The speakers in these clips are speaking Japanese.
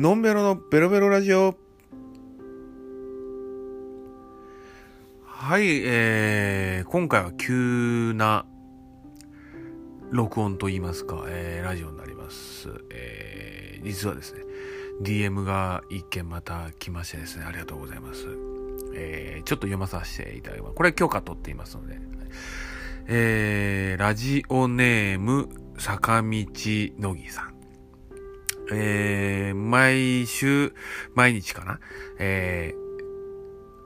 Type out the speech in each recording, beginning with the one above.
のんべろのベロベロラジオ。はい、えー、今回は急な録音と言いますか、えー、ラジオになります。えー、実はですね、DM が一件また来ましてですね、ありがとうございます。えー、ちょっと読まさせていただきます。これ許可取っていますので。えー、ラジオネーム、坂道のぎさん。えー、毎週、毎日かな？え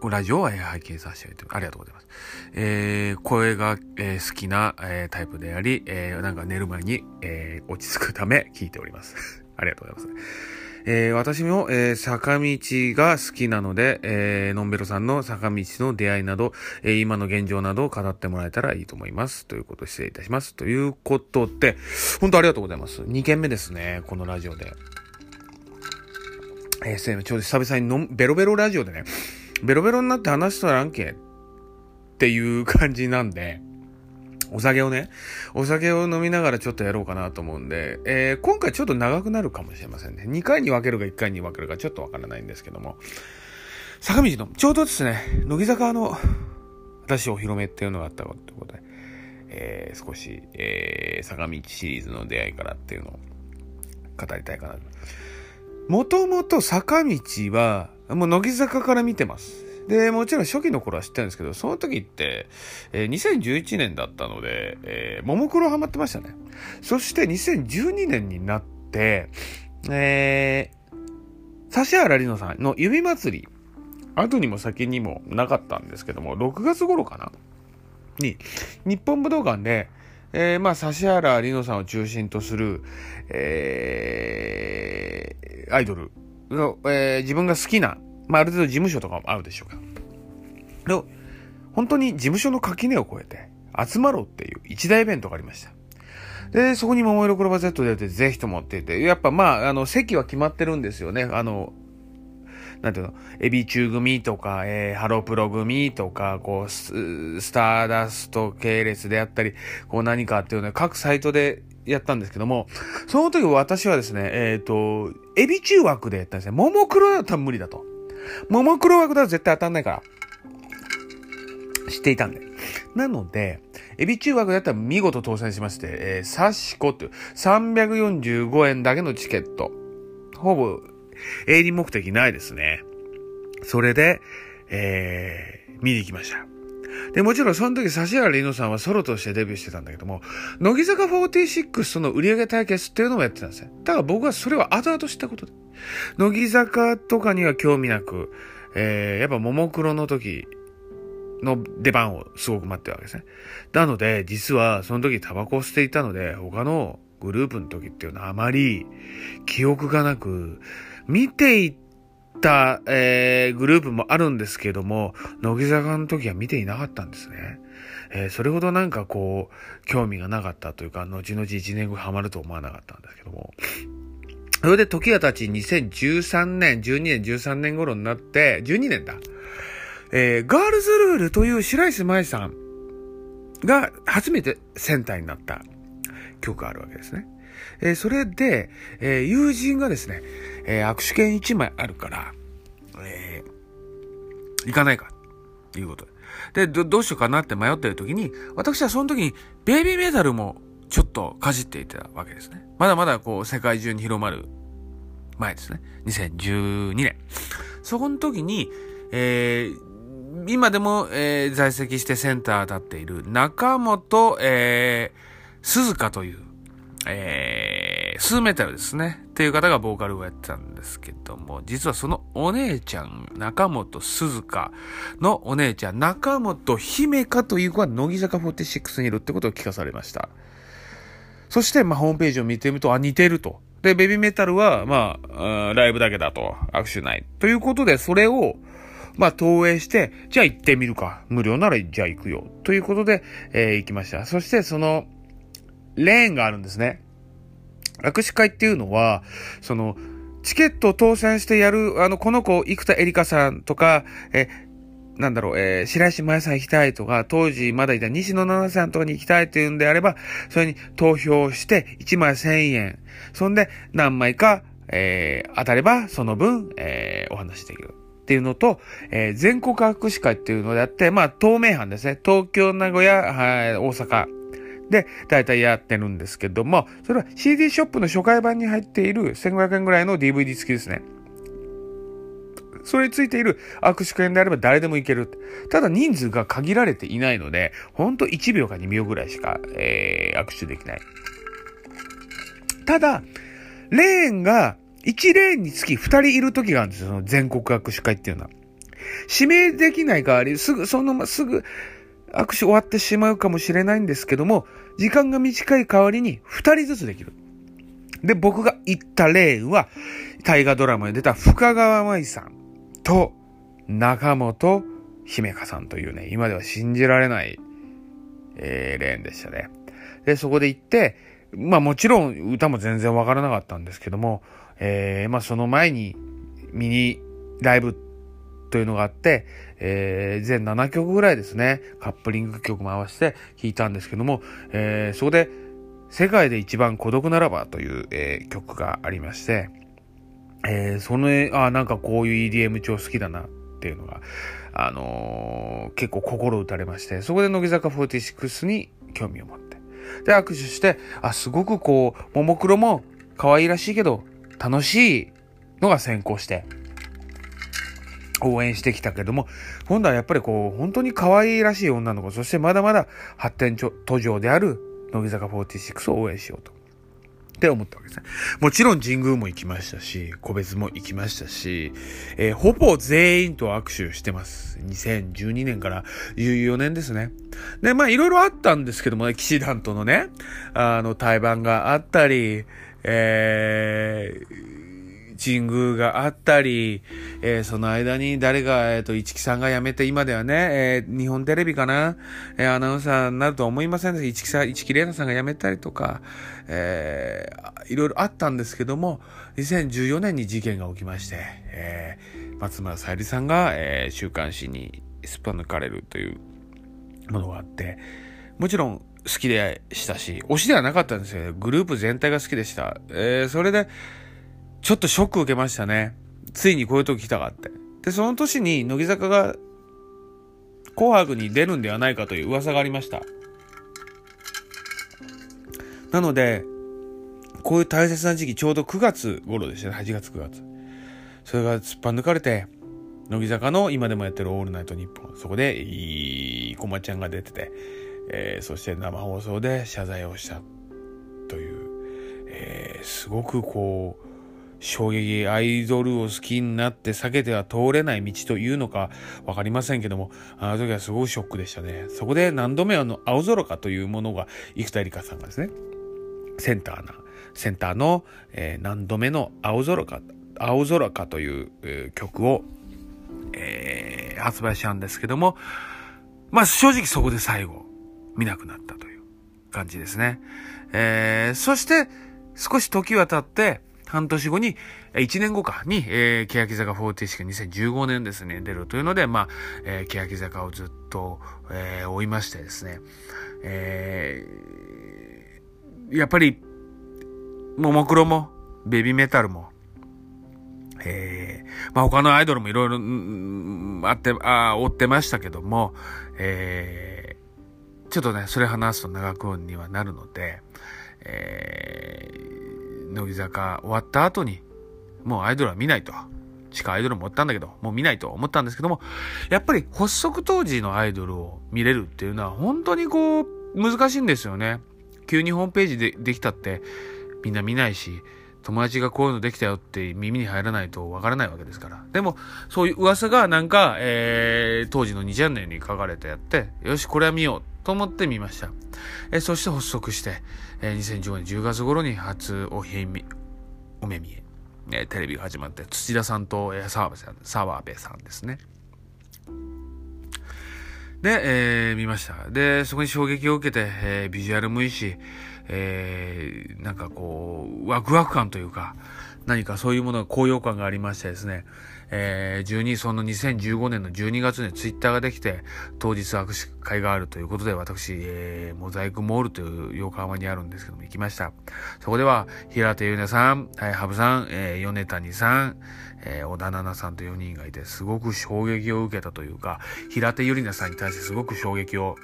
ー、ラジオは拝見させていただいて、ありがとうございます。えー、声が、えー、好きな、えー、タイプであり、えー、なんか寝る前に、えー、落ち着くため聞いております。ありがとうございます。えー、私も、えー、坂道が好きなので、えー、のんべろさんの坂道の出会いなど、えー、今の現状などを語ってもらえたらいいと思います。ということで失礼いたします。ということで、本当ありがとうございます。2件目ですね、このラジオで。えー、ちょうど久々にのんベロベロラジオでね、ベロベロになって話したらんけっていう感じなんで、お酒をね、お酒を飲みながらちょっとやろうかなと思うんで、えー、今回ちょっと長くなるかもしれませんね。2回に分けるか1回に分けるかちょっとわからないんですけども、坂道の、ちょうどですね、乃木坂の私お披露目っていうのがあったということで、えー、少し、えー、坂道シリーズの出会いからっていうのを語りたいかな。もともと坂道は、もう乃木坂から見てます。で、もちろん初期の頃は知ってるんですけど、その時って、えー、2011年だったので、えー、ももクロハマってましたね。そして2012年になって、えー、指原莉乃さんの指祭り、後にも先にもなかったんですけども、6月頃かな？に、日本武道館で、えー、まあ、指原莉乃さんを中心とする、えー、アイドルの、えー、自分が好きなまあ、ある程度事務所とかもあるでしょうか。で本当に事務所の垣根を越えて、集まろうっていう一大イベントがありました。で、そこに桃色クローバー Z で出て、ぜひともって言って、やっぱまあ、あの、席は決まってるんですよね。あの、なんていうの、エビ中組とか、えー、ハロプロ組とか、こうス、スターダスト系列であったり、こう何かっていうのは各サイトでやったんですけども、その時私はですね、えっ、ー、と、エビ中枠でやったんですね。ももクロだったら無理だと。ももクロ枠だと絶対当たんないから。知っていたんで。なので、エビ中枠だったら見事当選しまして、えー、サシコという345円だけのチケット。ほぼ、営利目的ないですね。それで、えー、見に行きました。で、もちろんその時、指原莉乃さんはソロとしてデビューしてたんだけども、乃木坂46との売り上げ対決っていうのもやってたんですよ。だから僕はそれは後々知ったことで。乃木坂とかには興味なく、えー、やっぱももクロの時の出番をすごく待ってるわけですね。なので、実はその時タバコを捨ていたので、他のグループの時っていうのはあまり記憶がなく、見ていてた、えー、グループもあるんですけども、乃木坂の時は見ていなかったんですね。えー、それほどなんかこう、興味がなかったというか、後々1年後ハマると思わなかったんですけども。それで時が経ち2013年、12年、13年頃になって、12年だ。えー、ガールズルールという白石麻衣さんが初めてセンターになった曲があるわけですね。えー、それで、えー、友人がですね、えー、握手券1枚あるから、えー、行かないか、ということで。で、ど、どうしようかなって迷ってる時に、私はその時に、ベイビーメダルもちょっとかじっていたわけですね。まだまだこう、世界中に広まる前ですね。2012年。そこの時に、えー、今でも、えー、在籍してセンター立っている中本、えー、鈴鹿という、えー、スーメタルですね。っていう方がボーカルをやってたんですけども、実はそのお姉ちゃん、中本鈴鹿のお姉ちゃん、中本姫香という子が乃木坂46にいるってことを聞かされました。そして、まあ、ホームページを見てみると、あ、似てると。で、ベビーメタルは、まあ、ライブだけだと、握手ない。ということで、それを、まあ、投影して、じゃあ行ってみるか。無料なら、じゃあ行くよ。ということで、えー、行きました。そして、その、レーンがあるんですね。握手会っていうのは、その、チケットを当選してやる、あの、この子、生田絵梨花さんとか、え、なんだろう、えー、白石麻衣さん行きたいとか、当時まだいた西野七さんとかに行きたいというんであれば、それに投票して1枚1000円。そんで何枚か、えー、当たればその分、えー、お話できる。っていうのと、えー、全国握手会っていうのであって、まあ、東名阪ですね。東京、名古屋、はい、大阪。で、大体やってるんですけども、それは CD ショップの初回版に入っている1500円ぐらいの DVD 付きですね。それについている握手券であれば誰でも行ける。ただ人数が限られていないので、ほんと1秒か2秒ぐらいしか、えー、握手できない。ただ、レーンが、1レーンにつき2人いる時があるんですよ。その全国握手会っていうのは。指名できない代わり、すぐ、そのますぐ握手終わってしまうかもしれないんですけども、時間が短い代わりに2人ずつできる。で、僕が行ったレーンは、大河ドラマに出た深川舞さんと中本姫香さんというね、今では信じられない、えー、レーンでしたね。で、そこで行って、まあもちろん歌も全然わからなかったんですけども、えー、まあその前にミニライブというのがあって、えー、全7曲ぐらいですね、カップリング曲回して弾いたんですけども、えー、そこで世界で一番孤独ならばという、えー、曲がありまして、えー、その、あ、なんかこういう EDM 超好きだなっていうのが、あのー、結構心打たれまして、そこで乃木坂46に興味を持って、で、握手して、あ、すごくこう、ももクロも可愛らしいけど、楽しいのが先行して、応援してきたけども、今度はやっぱりこう、本当に可愛らしい女の子、そしてまだまだ発展途上である乃木坂46を応援しようと。って思ったわけですね。もちろん神宮も行きましたし、個別も行きましたし、えー、ほぼ全員と握手してます。2012年から14年ですね。で、まあいろいろあったんですけどもね、騎士団とのね、あの、対バンがあったり、えー、神宮があったり、えー、その間に誰が、えっ、ー、と、市木さんが辞めて、今ではね、えー、日本テレビかな、えアナウンサーになるとは思いませんでした。市木さん、市木玲奈さんが辞めたりとか、えいろいろあったんですけども、2014年に事件が起きまして、え松村さゆりさんが、え週刊誌にすっぱ抜かれるというものがあって、もちろん好きでしたし、推しではなかったんですよ。グループ全体が好きでした。えそれで、ちょっとショック受けましたね。ついにこういう時来たかって。で、その年に乃木坂が紅白に出るんではないかという噂がありました。なので、こういう大切な時期、ちょうど9月頃でしたね。8月9月。それが突っぱ抜かれて、乃木坂の今でもやってるオールナイトニッポン。そこで、いい、こまちゃんが出てて、えー、そして生放送で謝罪をしたという、えー、すごくこう、衝撃、アイドルを好きになって避けては通れない道というのかわかりませんけども、あの時はすごいショックでしたね。そこで何度目あの、青空かというものが、生田絵梨花さんがですね、センターな、センターの、えー、何度目の青空か、青空かという、えー、曲を、えー、発売したんですけども、まあ正直そこで最後、見なくなったという感じですね。えー、そして、少し時は経って、半年後に、1年後かに、えー、欅坂46が2015年ですね、出るというので、まあ、えー、欅坂をずっと、えー、追いましてですね、えー、やっぱり、ももクロも、ベビーメタルも、えー、まあ他のアイドルもいろいろ、あって、ああ追ってましたけども、えー、ちょっとね、それ話すと長くにはなるので、えー、乃木坂終わった後に、もうアイドルは見ないと。地下アイドルもおったんだけど、もう見ないと思ったんですけども、やっぱり発足当時のアイドルを見れるっていうのは本当にこう、難しいんですよね。急にホームページでできたってみんな見ないし、友達がこういうのできたよって耳に入らないとわからないわけですから。でも、そういう噂がなんか、えー、当時の2チャンネルに書かれてやって、よし、これは見ようと思って見ました。え、そして発足して、えー、2015年10月頃に初おへみ、お目見え、え、テレビが始まって、土田さんと、え、澤部さん、澤部さんですね。で、えー、見ました。で、そこに衝撃を受けて、えー、ビジュアルもいいし、えー、なんかこう、ワクワク感というか、何かそういうものが高揚感がありましてですね、えー、12、その2015年の12月にツイッターができて、当日握手会があるということで、私、えー、モザイクモールという横浜にあるんですけども、行きました。そこでは、平手ゆねさん、はい、羽生さん、えー、米谷さん、えー、小田奈々さんと4人がいて、すごく衝撃を受けたというか、平手ゆりなさんに対してすごく衝撃を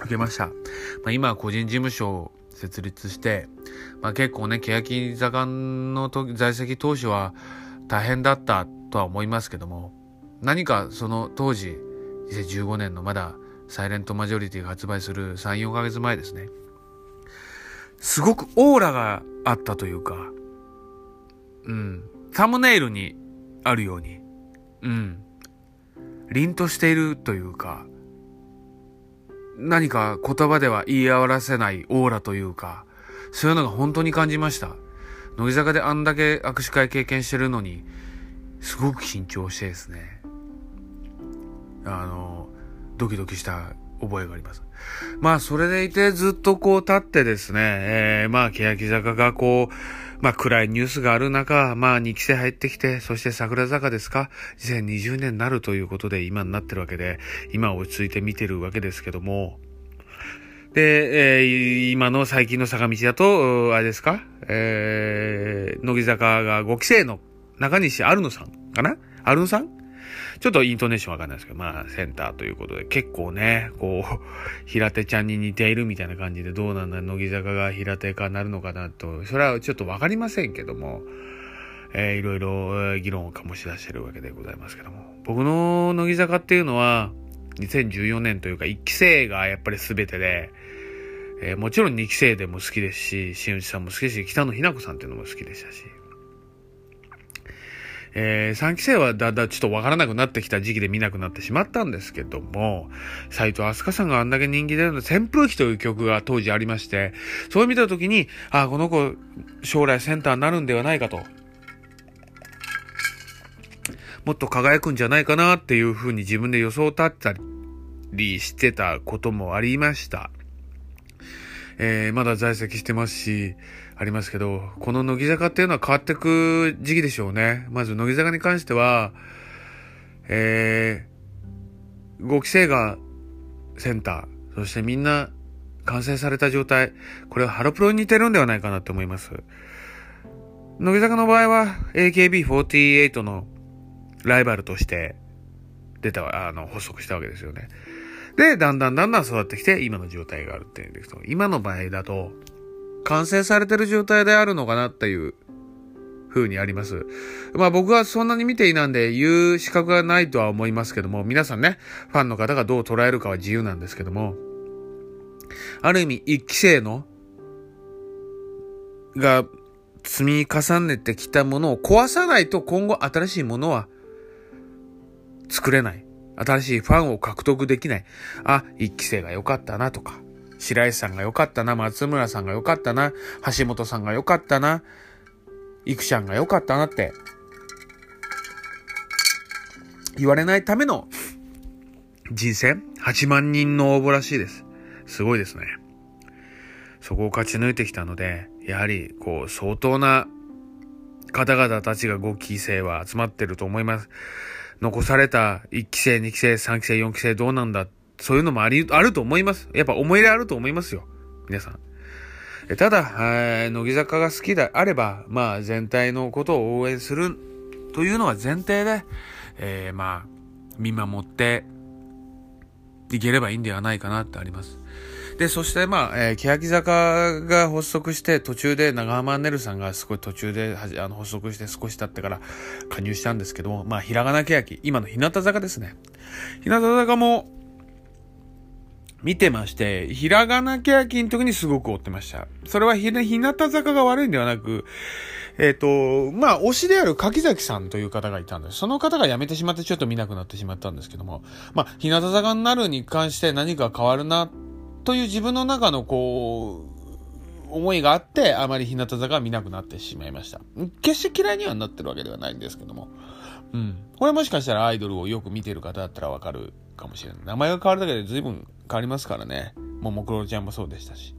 受けました。まあ、今個人事務所を設立して、まあ、結構ね、欅坂の在籍当初は大変だったとは思いますけども、何かその当時、2015年のまだサイレントマジョリティが発売する3、4ヶ月前ですね。すごくオーラがあったというか、うん。サムネイルにあるように、うん。凛としているというか、何か言葉では言い表せないオーラというか、そういうのが本当に感じました。乃木坂であんだけ握手会経験してるのに、すごく緊張してですね。あの、ドキドキした覚えがあります。まあ、それでいてずっとこう立ってですね、えー、まあ、欅坂がこう、まあ、暗いニュースがある中、まあ、2期生入ってきて、そして桜坂ですか ?2020 年になるということで今になってるわけで、今落ち着いて見てるわけですけども、で、えー、今の最近の坂道だと、あれですか？えー、乃木坂が5期生の中西アルノさんかな？アルノさん？ちょっとイントネーションわかんないですけど、まあ、センターということで、結構ね、こう、平手ちゃんに似ているみたいな感じで、どうなんだ、乃木坂が平手かなるのかなと、それはちょっとわかりませんけども、えー、いろいろ議論を醸し出してるわけでございますけども。僕の乃木坂っていうのは、2014年というか1期生がやっぱり全てで、えー、もちろん2期生でも好きですし、新内さんも好きですし、北野日な子さんっていうのも好きでしたし、えー、3期生はだんだんちょっとわからなくなってきた時期で見なくなってしまったんですけども、斎藤飛鳥さんがあんだけ人気出るの、扇風機という曲が当時ありまして、それ見たときに、あ、この子、将来センターになるんではないかと。もっと輝くんじゃないかなっていうふうに自分で予想を立ったりしてたこともありました。えー、まだ在籍してますし、ありますけど、この乃木坂っていうのは変わってく時期でしょうね。まず乃木坂に関しては、えー、5期生がセンター、そしてみんな完成された状態、これはハロプロに似てるんではないかなと思います。乃木坂の場合は AKB48 のライバルとして出た、あの、発足したわけですよね。で、だんだんだんだん育ってきて、今の状態があるっていうんですけど、今の場合だと、完成されてる状態であるのかなっていう風にあります。まあ僕はそんなに見ていないんで言う資格がないとは思いますけども、皆さんね、ファンの方がどう捉えるかは自由なんですけども、ある意味一期生の、が積み重ねてきたものを壊さないと今後新しいものは作れない。新しいファンを獲得できない。あ、一期生が良かったなとか、白石さんが良かったな、松村さんが良かったな、橋本さんが良かったな、いくちゃんが良かったなって、言われないための人選 ?8 万人の応募らしいです。すごいですね。そこを勝ち抜いてきたので、やはり、こう、相当な方々たちが5期生は集まってると思います。残された1期生、2期生、3期生、4期生どうなんだ？そういうのもあり、あると思います。やっぱ思い入れあると思いますよ。皆さん。ただ、乃木坂が好きであれば、まあ全体のことを応援するというのは前提で、えー、まあ、見守っていければいいんではないかなってあります。で、そしてまあ、えー、欅坂が発足して途中で長浜ねるさんがすごい途中であの発足して少し経ってから加入したんですけども、まあ、ひらがな欅、今の日向坂ですね。日向坂も見てまして、ひらがな欅の時にすごく追ってました。それはひ、日向坂が悪いんではなく、えっ、ー、と、まあ、推しである柿崎さんという方がいたんです。その方が辞めてしまってちょっと見なくなってしまったんですけども、まあ、日向坂になるに関して何か変わるなという自分の中のこう、思いがあって、あまり日向坂は見なくなってしまいました。決して嫌いにはなってるわけではないんですけども。うん。これもしかしたらアイドルをよく見てる方だったらわかるかもしれない。名前が変わるだけで随分変わりますからね。ももクロちゃんもそうでしたし。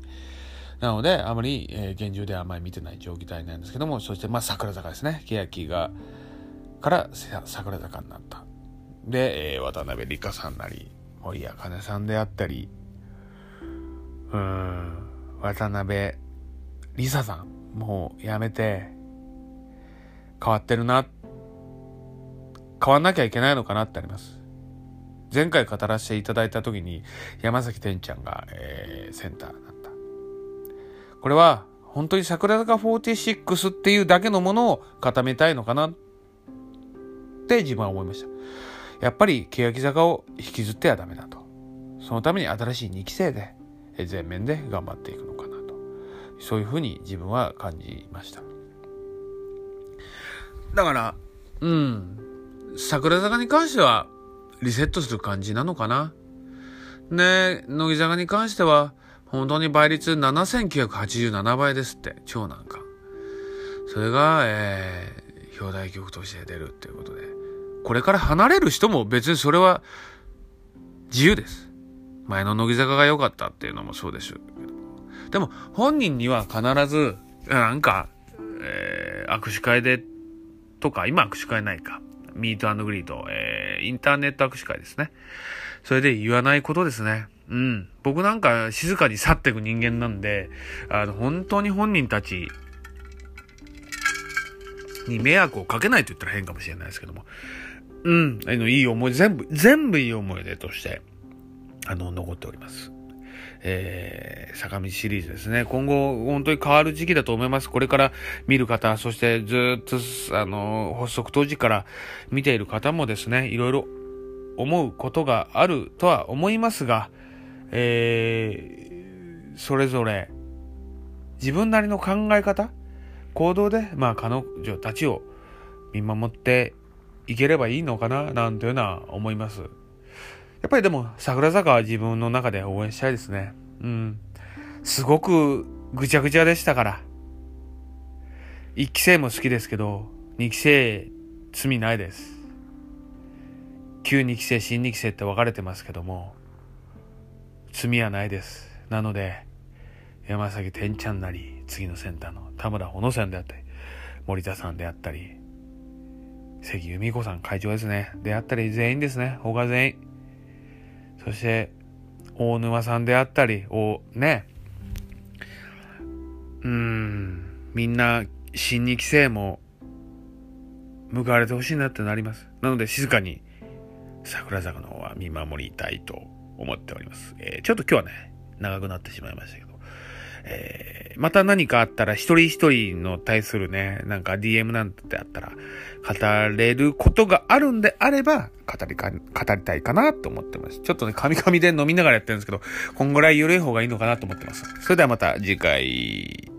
なので、あまり、えー、現状ではあまり見てない状態なんですけども、そして、まあ、桜坂ですね。欅が、から桜坂になった。で、えー、渡辺理香さんなり、森谷茜さんであったり、うん、渡辺理沙さん、もうやめて、変わってるな、変わんなきゃいけないのかなってあります。前回語らせていただいた時に山崎天ちゃんが、えー、センターになった。これは本当に桜坂46っていうだけのものを固めたいのかなって自分は思いました。やっぱり欅坂を引きずってはダメだと。そのために新しい2期生で全面で頑張っていくのかなと。そういうふうに自分は感じました。だから、うん。桜坂に関してはリセットする感じなのかな。で、乃木坂に関しては、本当に倍率7987倍ですって、超難関。それが、えー、表題曲として出るっていうことで。これから離れる人も別にそれは自由です。前の乃木坂が良かったっていうのもそうでしょうけど。でも、本人には必ず、なんか、えー、握手会で、とか、今握手会ないか。ミートグリート、えー、インターネット握手会ですね。それで言わないことですね。うん。僕なんか静かに去っていく人間なんで、あの、本当に本人たちに迷惑をかけないと言ったら変かもしれないですけども。うん。あの、いい思い、全部、全部いい思い出として、あの、残っております。えー、坂道シリーズですね。今後、本当に変わる時期だと思います。これから見る方、そしてずっと、あの、発足当時から見ている方もですね、いろいろ思うことがあるとは思いますが、えー、それぞれ自分なりの考え方、行動で、まあ、彼女たちを見守っていければいいのかな、なんていうのは思います。やっぱりでも、桜坂は自分の中で応援したいですね。うん。すごくぐちゃぐちゃでしたから。一期生も好きですけど、二期生、罪ないです。旧二期生、新二期生って分かれてますけども、罪はないです。なので、山崎天ちゃんなり、次のセンターの田村ほのさんであったり、森田さんであったり、関由美子さん会長ですね。であったり、全員ですね。他全員。そして、大沼さんであったり、お、ね。うん、みんな、新2期生も、報われてほしいなってなります。なので、静かに、桜坂の方は見守りたいと思っております。えー、ちょっと今日はね、長くなってしまいましたけど、えー、また何かあったら一人一人の対するね、なんか DM なんてあったら、語れることがあるんであれば、語りか、語りたいかなと思ってます。ちょっとね、カミカミで飲みながらやってるんですけど、こんぐらい緩い方がいいのかなと思ってます。それではまた次回。